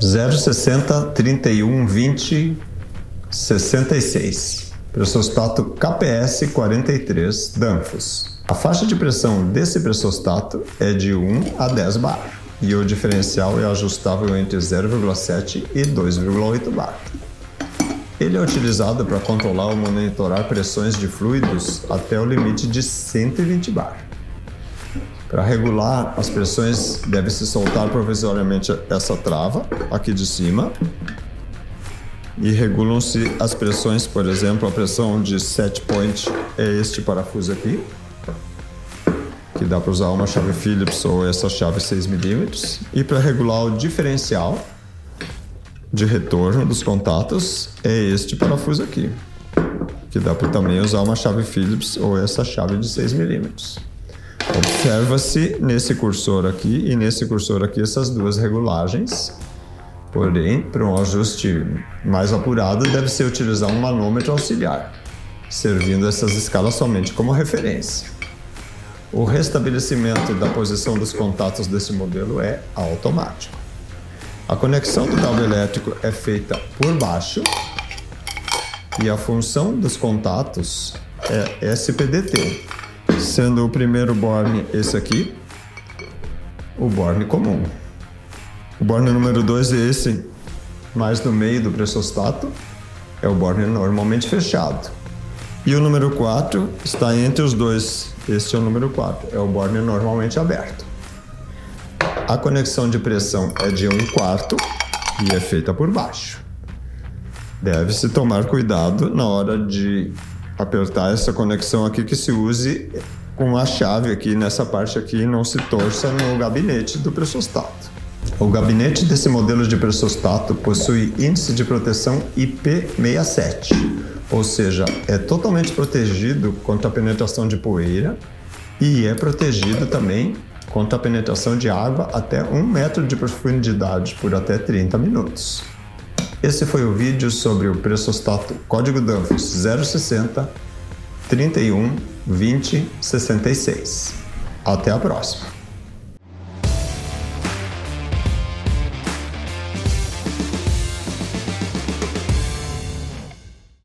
060 31 20 66. Pressostato KPS 43 Danfoss. A faixa de pressão desse pressostato é de 1 a 10 bar e o diferencial é ajustável entre 0,7 e 2,8 bar. Ele é utilizado para controlar ou monitorar pressões de fluidos até o limite de 120 bar. Para regular as pressões, deve-se soltar provisoriamente essa trava aqui de cima e regulam-se as pressões, por exemplo, a pressão de set point é este parafuso aqui, que dá para usar uma chave Phillips ou essa chave 6 mm, e para regular o diferencial de retorno dos contatos é este parafuso aqui, que dá para também usar uma chave Phillips ou essa chave de 6 mm. Observa-se nesse cursor aqui e nesse cursor aqui essas duas regulagens Porém, para um ajuste mais apurado, deve ser utilizar um manômetro auxiliar, servindo essas escalas somente como referência. O restabelecimento da posição dos contatos desse modelo é automático. A conexão do cabo elétrico é feita por baixo e a função dos contatos é SPDT, sendo o primeiro borne esse aqui, o borne comum. O borne número 2 é esse, mais no meio do pressostato, é o borne normalmente fechado. E o número 4 está entre os dois, este é o número 4, é o borne normalmente aberto. A conexão de pressão é de 1 quarto e é feita por baixo. Deve-se tomar cuidado na hora de apertar essa conexão aqui que se use com a chave aqui nessa parte aqui não se torça no gabinete do pressostato. O gabinete desse modelo de pressostato possui índice de proteção IP67, ou seja, é totalmente protegido contra a penetração de poeira e é protegido também contra a penetração de água até 1 metro de profundidade por até 30 minutos. Esse foi o vídeo sobre o pressostato código Danfoss 060 31 20 66. Até a próxima!